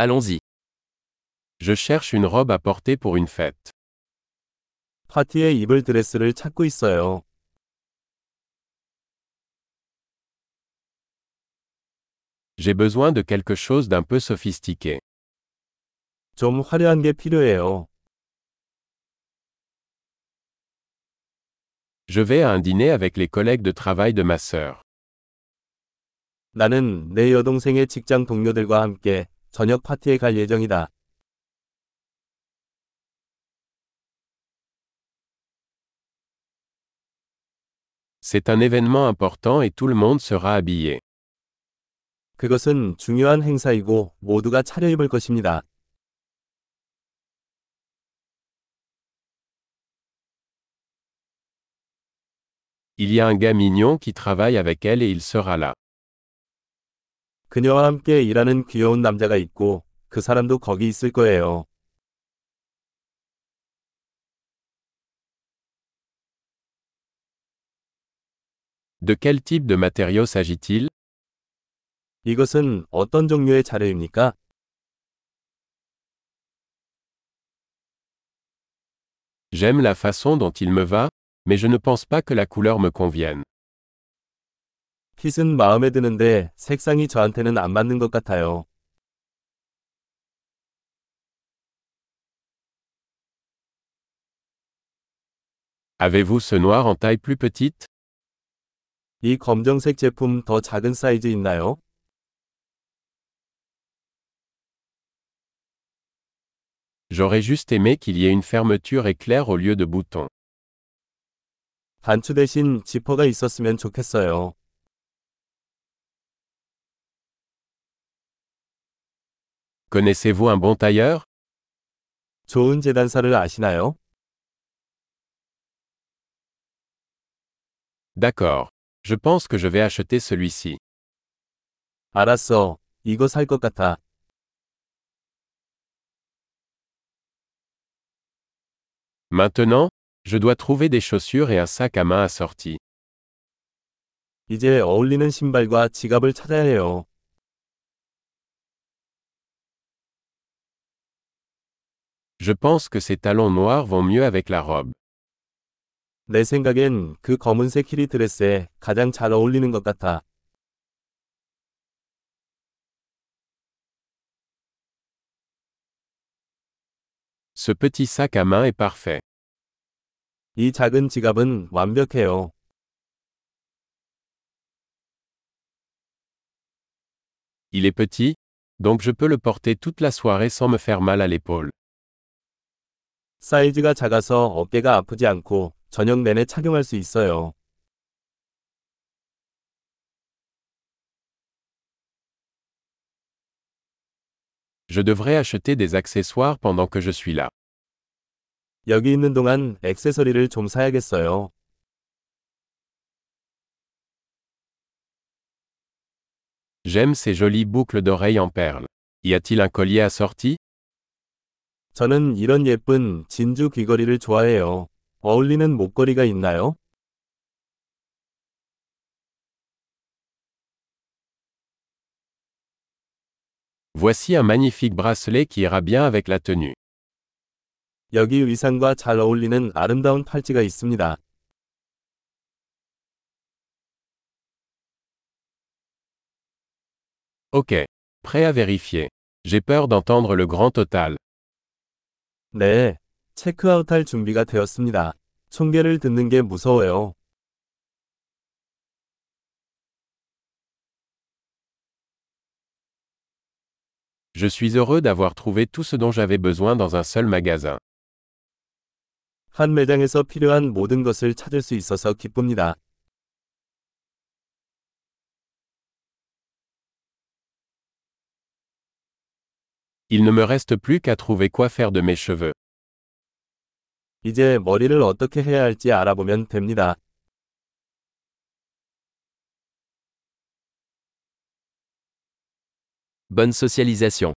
Allons-y. Je cherche une robe à porter pour une fête. 파티에 입을 드레스를 찾고 있어요. J'ai besoin de quelque chose d'un peu sophistiqué. 좀 화려한 게 필요해요. Je vais à un dîner avec les collègues de travail de ma sœur. 나는 내 여동생의 직장 동료들과 함께 저녁 파티에 갈 예정이다. C'est un événement important et tout le monde sera habillé. 그것은 중요한 행사이고 모두가 차려입을 것입니다. Il y a un gars mignon qui travaille avec elle et il sera là. 그녀와 함께 일하는 귀여운 남자가 있고 그 사람도 거기 있을 거예요. De quel type de matériau s'agit-il 이것은 어떤 종류의 자료입니까? J'aime la façon dont il me va, mais je ne pense pas que la couleur me convienne. 핏은 마음에 드는데 색상이 저한테는 안 맞는 것 같아요. Avez-vous ce noir en taille plus petite 이 검정색 제품 더 작은 사이즈 있나요? J'aurais juste aimé qu'il y ait une fermeture éclair au lieu de boutons. 단추 대신 지퍼가 있었으면 좋겠어요. Connaissez-vous un bon tailleur 좋은 재단사를 아시나요? D'accord. Je pense que je vais acheter celui-ci. 알았어. 이거 살 것 같아. Maintenant, je dois trouver des chaussures et un sac à main assorti. 이제 어울리는 신발과 지갑을 찾아야 해요. Je pense que ces talons noirs vont mieux avec la robe. 내 생각엔 그 검은색 히리 드레스에 가장 잘 어울리는 것 같아. Ce petit sac à main est parfait. 이 작은 지갑은 완벽해요. Il est petit, donc je peux le porter toute la soirée sans me faire mal à l'épaule. 사이즈가 작아서 어깨가 아프지 않고 저녁 내내 착용할 수 있어요. Je devrais acheter des accessoires pendant que je suis là. 여기 있는 동안 액세서리를 좀 사야겠어요. J'aime ces jolies boucles d'oreilles en perles. Y a-t-il un collier assorti 저는 이런 예쁜 진주 귀걸이를 좋아해요. 어울리는 목걸이가 있나요? Voici un magnifique bracelet qui ira bien avec la tenue. 여기 의상과 잘 어울리는 아름다운 팔찌가 있습니다. Ok. Prêt à vérifier. J'ai peur d'entendre le grand total. 네, 체크아웃할 준비가 되었습니다. 총계를 듣는 게 무서워요. Je suis heureux d'avoir trouvé tout ce dont j'avais besoin dans un seul magasin. 한 매장에서 필요한 모든 것을 찾을 수 있어서 기쁩니다. Il ne me reste plus qu'à trouver quoi faire de mes cheveux. 이제 머리를 어떻게 해야 할지 알아보면 됩니다. Bonne socialisation.